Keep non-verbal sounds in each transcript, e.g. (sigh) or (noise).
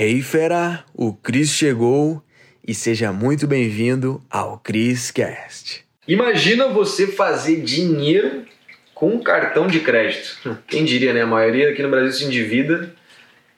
Hey fera, o Cris chegou e seja muito bem-vindo ao Cris Cast. Imagina você fazer dinheiro com um cartão de crédito. Quem diria, né? A maioria aqui no Brasil se endivida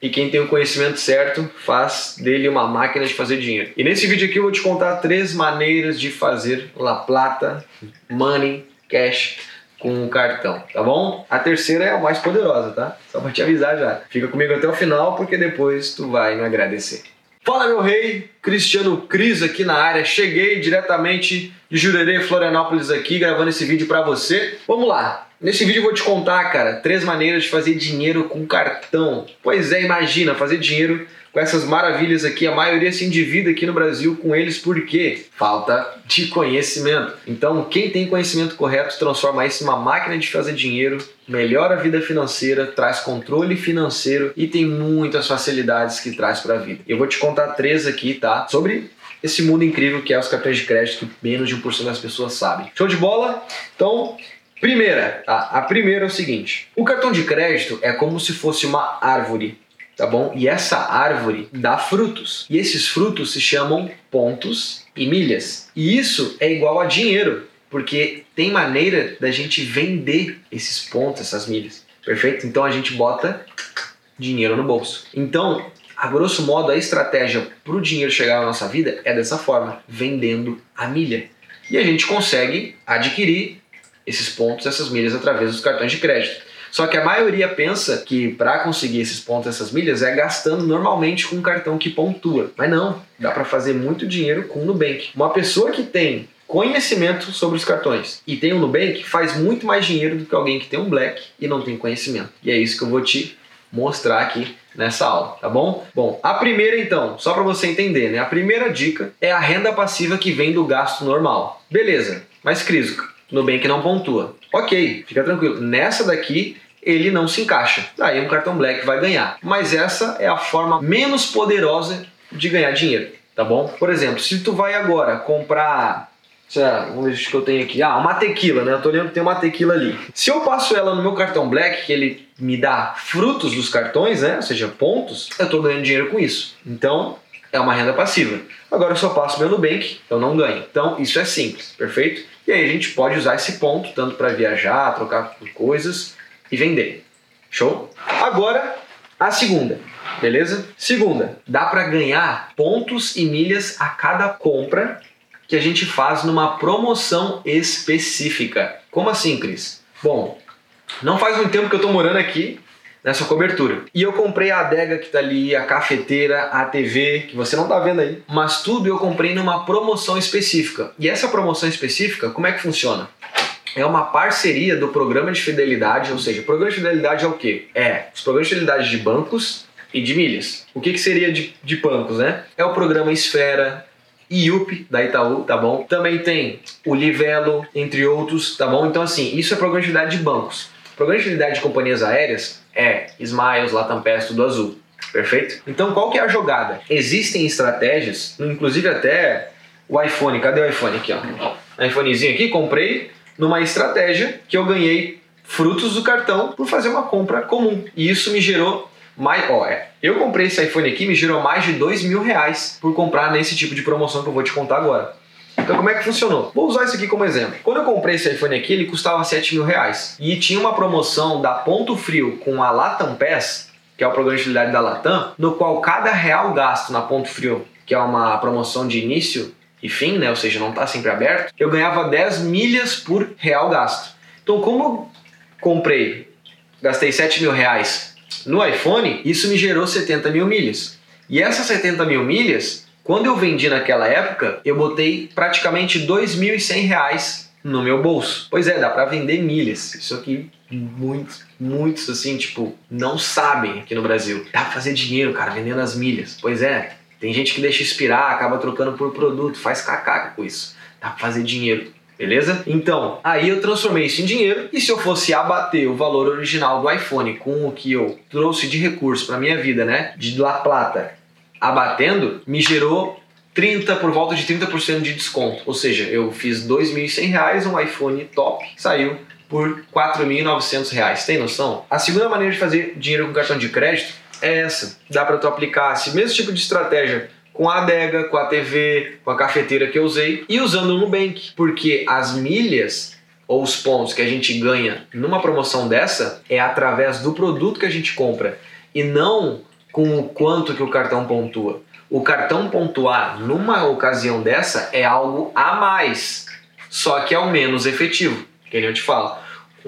e quem tem o conhecimento certo faz dele uma máquina de fazer dinheiro. E nesse vídeo aqui eu vou te contar três maneiras de fazer La Plata, Money, Cash com o cartão, tá bom? A terceira é a mais poderosa, tá? Só pra te avisar já. Fica comigo até o final porque depois tu vai me agradecer. Fala meu rei, Cristiano Cris aqui na área. Cheguei diretamente de Jurerê, Florianópolis aqui, gravando esse vídeo para você. Vamos lá. Nesse vídeo eu vou te contar, cara, três maneiras de fazer dinheiro com cartão. Pois é, imagina fazer dinheiro com essas maravilhas aqui. A maioria se endivida aqui no Brasil com eles porque falta de conhecimento. Então, quem tem conhecimento correto transforma isso em uma máquina de fazer dinheiro, melhora a vida financeira, traz controle financeiro e tem muitas facilidades que traz para a vida. Eu vou te contar três aqui, tá? Sobre esse mundo incrível que é os cartões de crédito que menos de 1% das pessoas sabem. Show de bola? Então, primeira, tá? A primeira é o seguinte: o cartão de crédito é como se fosse uma árvore tá bom? E essa árvore dá frutos. E esses frutos se chamam pontos e milhas. E isso é igual a dinheiro, porque tem maneira da gente vender esses pontos, essas milhas. Perfeito? Então a gente bota dinheiro no bolso. Então, a grosso modo, a estratégia para o dinheiro chegar na nossa vida é dessa forma, vendendo a milha. E a gente consegue adquirir esses pontos, essas milhas através dos cartões de crédito. Só que a maioria pensa que para conseguir esses pontos, essas milhas, é gastando normalmente com um cartão que pontua. Mas não, dá para fazer muito dinheiro com o Nubank. Uma pessoa que tem conhecimento sobre os cartões e tem um Nubank faz muito mais dinheiro do que alguém que tem um Black e não tem conhecimento. E é isso que eu vou te mostrar aqui nessa aula, tá bom? Bom, a primeira então, só para você entender, né? A primeira dica é a renda passiva que vem do gasto normal. Beleza, mas Cris, Nubank não pontua. Ok, fica tranquilo. Nessa daqui ele não se encaixa. Aí um cartão Black vai ganhar. Mas essa é a forma menos poderosa de ganhar dinheiro, tá bom? Por exemplo, se tu vai agora comprar lá, vamos ver o que eu tenho aqui. Ah, uma tequila, né? Eu tô olhando que tem uma tequila ali. Se eu passo ela no meu cartão Black, que ele me dá frutos dos cartões, né? Ou seja, pontos, eu tô ganhando dinheiro com isso. Então, é uma renda passiva. Agora eu só passo meu Nubank, eu não ganho. Então, isso é simples, perfeito? E aí a gente pode usar esse ponto tanto para viajar, trocar por coisas e vender. Show? Agora, a segunda, beleza? Segunda, dá para ganhar pontos e milhas a cada compra que a gente faz numa promoção específica. Como assim, Cris? Bom, não faz muito tempo que eu estou morando aqui nessa cobertura. E eu comprei a adega que tá ali, a cafeteira, a TV, que você não tá vendo aí. Mas tudo eu comprei numa promoção específica. E essa promoção específica, como é que funciona? É uma parceria do programa de fidelidade, ou seja, o programa de fidelidade é o quê? É os programas de fidelidade de bancos e de milhas. O que, que seria de, de bancos, né? É o programa Esfera, IUP da Itaú, tá bom? Também tem o Livelo, entre outros, tá bom? Então, assim, isso é programa de fidelidade de bancos. Programa de fidelidade de companhias aéreas é Smiles, Latam Pass, tudo azul. Perfeito? Então qual que é a jogada? Existem estratégias, inclusive até o iPhone, cadê o iPhone aqui, ó? iPhonezinho aqui, comprei numa estratégia que eu ganhei frutos do cartão por fazer uma compra comum. E isso me gerou mais. Ó, é, eu comprei esse iPhone aqui, me gerou mais de dois mil reais por comprar nesse tipo de promoção que eu vou te contar agora. Então como é que funcionou? Vou usar isso aqui como exemplo. Quando eu comprei esse iPhone aqui, ele custava 7 mil reais. E tinha uma promoção da Ponto Frio com a Latam Pass, que é o programa de utilidade da Latam, no qual cada real gasto na Ponto Frio, que é uma promoção de início e fim, né? Ou seja, não está sempre aberto, eu ganhava 10 milhas por real gasto. Então, como eu comprei, gastei 7 mil reais no iPhone, isso me gerou 70 mil milhas. E essas 70 mil milhas quando eu vendi naquela época, eu botei praticamente R$ 2.100 no meu bolso. Pois é, dá para vender milhas. Isso aqui muitos, muitos assim, tipo, não sabem aqui no Brasil. Dá pra fazer dinheiro, cara, vendendo as milhas. Pois é, tem gente que deixa expirar, acaba trocando por produto, faz cacaca com isso. Dá pra fazer dinheiro. Beleza? Então, aí eu transformei isso em dinheiro e se eu fosse abater o valor original do iPhone com o que eu trouxe de recurso para minha vida, né? De La Plata abatendo, me gerou 30 por volta de 30% de desconto. Ou seja, eu fiz R$ 2.100, um iPhone top, saiu por R$ 4.900. Tem noção? A segunda maneira de fazer dinheiro com cartão de crédito é essa. Dá para tu aplicar esse mesmo tipo de estratégia com a adega, com a TV, com a cafeteira que eu usei e usando o Nubank, porque as milhas ou os pontos que a gente ganha numa promoção dessa é através do produto que a gente compra e não com o quanto que o cartão pontua. O cartão pontuar numa ocasião dessa é algo a mais, só que é o menos efetivo, que nem eu te falo.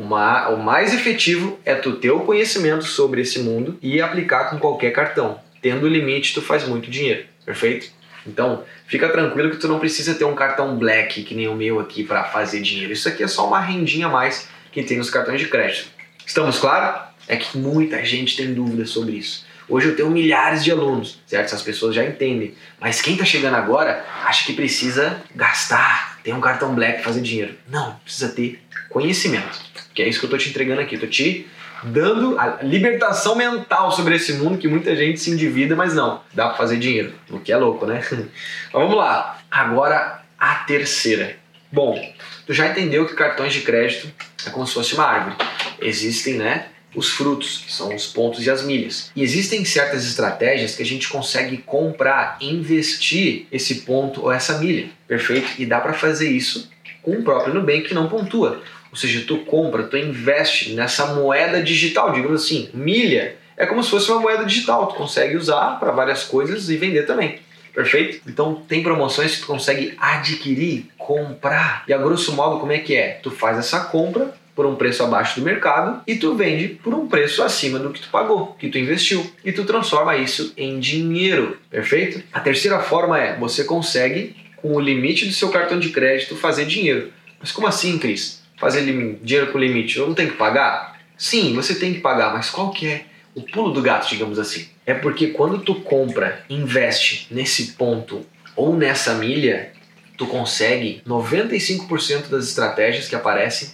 Uma, o mais efetivo é tu ter o conhecimento sobre esse mundo e aplicar com qualquer cartão. Tendo limite, tu faz muito dinheiro, perfeito? Então, fica tranquilo que tu não precisa ter um cartão black que nem o meu aqui para fazer dinheiro. Isso aqui é só uma rendinha a mais que tem nos cartões de crédito. Estamos claros? É que muita gente tem dúvidas sobre isso. Hoje eu tenho milhares de alunos, certo? Essas pessoas já entendem. Mas quem está chegando agora acha que precisa gastar, ter um cartão black fazer dinheiro. Não, precisa ter conhecimento. Que é isso que eu estou te entregando aqui. Estou te dando a libertação mental sobre esse mundo que muita gente se endivida, mas não, dá para fazer dinheiro, o que é louco, né? (laughs) Mas vamos lá. Agora a terceira. Bom, tu já entendeu que cartões de crédito é como se fosse uma árvore. Existem, né, os frutos, que são os pontos e as milhas. E existem certas estratégias que a gente consegue comprar, investir esse ponto ou essa milha, perfeito? E dá para fazer isso com o próprio Nubank que não pontua. Ou seja, tu compra, tu investe nessa moeda digital, digamos assim, milha é como se fosse uma moeda digital, tu consegue usar para várias coisas e vender também. Perfeito? Então tem promoções que tu consegue adquirir, comprar. E a grosso modo, como é que é? Tu faz essa compra por um preço abaixo do mercado e tu vende por um preço acima do que tu pagou, que tu investiu, e tu transforma isso em dinheiro. Perfeito? A terceira forma é você consegue com o limite do seu cartão de crédito fazer dinheiro. Mas como assim, Cris? fazer dinheiro com limite, eu não tenho que pagar? Sim, você tem que pagar, mas qual que é o pulo do gato, digamos assim? É porque quando tu compra, investe nesse ponto ou nessa milha, tu consegue 95% das estratégias que aparecem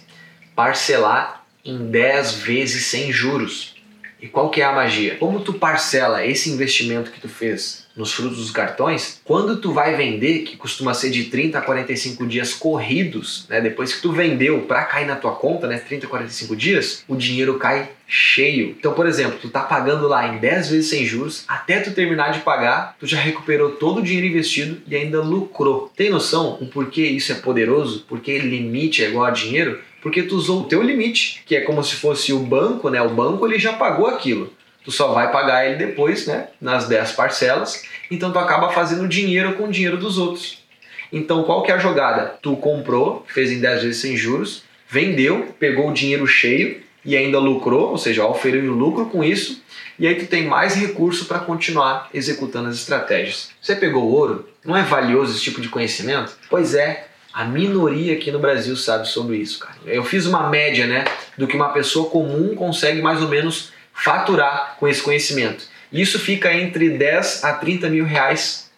parcelar em 10 vezes sem juros. E qual que é a magia? Como tu parcela esse investimento que tu fez nos frutos dos cartões, quando tu vai vender, que costuma ser de 30 a 45 dias corridos, né, depois que tu vendeu para cair na tua conta, né, 30 a 45 dias, o dinheiro cai cheio. Então, por exemplo, tu tá pagando lá em 10 vezes sem juros, até tu terminar de pagar, tu já recuperou todo o dinheiro investido e ainda lucrou. Tem noção o porquê isso é poderoso? Porque limite é igual a dinheiro? Porque tu usou o teu limite, que é como se fosse o banco, né? O banco ele já pagou aquilo tu só vai pagar ele depois, né, nas 10 parcelas, então tu acaba fazendo dinheiro com o dinheiro dos outros. Então qual que é a jogada? Tu comprou, fez em 10 vezes sem juros, vendeu, pegou o dinheiro cheio e ainda lucrou, ou seja, oferiu lucro com isso, e aí tu tem mais recurso para continuar executando as estratégias. Você pegou ouro? Não é valioso esse tipo de conhecimento? Pois é, a minoria aqui no Brasil sabe sobre isso, cara. Eu fiz uma média, né, do que uma pessoa comum consegue mais ou menos faturar com esse conhecimento. Isso fica entre 10 a 30 mil reais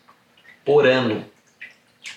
por ano.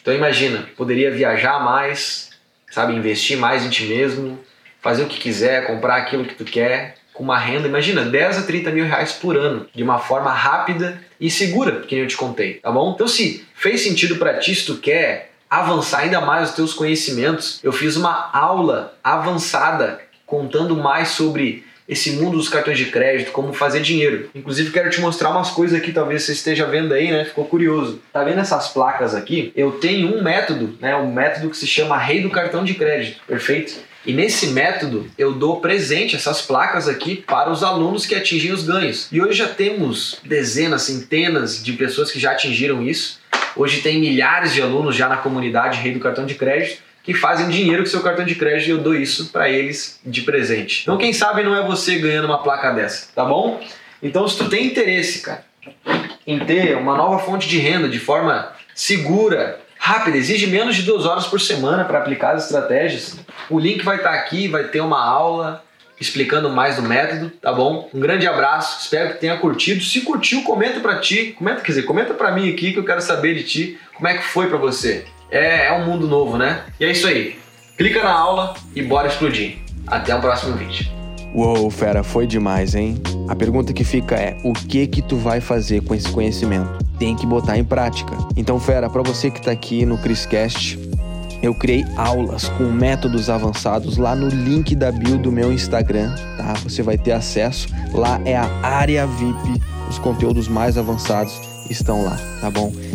Então imagina, poderia viajar mais, sabe, investir mais em ti mesmo, fazer o que quiser, comprar aquilo que tu quer, com uma renda, imagina, 10 a 30 mil reais por ano, de uma forma rápida e segura, que eu te contei, tá bom? Então se fez sentido para ti, se tu quer avançar ainda mais os teus conhecimentos, eu fiz uma aula avançada contando mais sobre esse mundo dos cartões de crédito, como fazer dinheiro. Inclusive quero te mostrar umas coisas aqui, talvez você esteja vendo aí, né? Ficou curioso. Tá vendo essas placas aqui? Eu tenho um método, né? Um método que se chama Rei do Cartão de Crédito, perfeito? E nesse método eu dou presente essas placas aqui para os alunos que atingem os ganhos. E hoje já temos dezenas, centenas de pessoas que já atingiram isso. Hoje tem milhares de alunos já na comunidade Rei do Cartão de Crédito que fazem dinheiro com seu cartão de crédito e eu dou isso para eles de presente. Então quem sabe não é você ganhando uma placa dessa, tá bom? Então se tu tem interesse, cara, em ter uma nova fonte de renda de forma segura, rápida, exige menos de duas horas por semana para aplicar as estratégias, o link vai estar tá aqui, vai ter uma aula explicando mais do método, tá bom? Um grande abraço, espero que tenha curtido. Se curtiu, comenta para ti, comenta, quer dizer, comenta para mim aqui que eu quero saber de ti, como é que foi para você é, é um mundo novo, né? E é isso aí. Clica na aula e bora explodir. Até o próximo vídeo. Uou, fera, foi demais, hein? A pergunta que fica é: o que que tu vai fazer com esse conhecimento? Tem que botar em prática. Então, fera, para você que tá aqui no Criscast, eu criei aulas com métodos avançados lá no link da bio do meu Instagram, tá? Você vai ter acesso. Lá é a área VIP os conteúdos mais avançados estão lá, tá bom?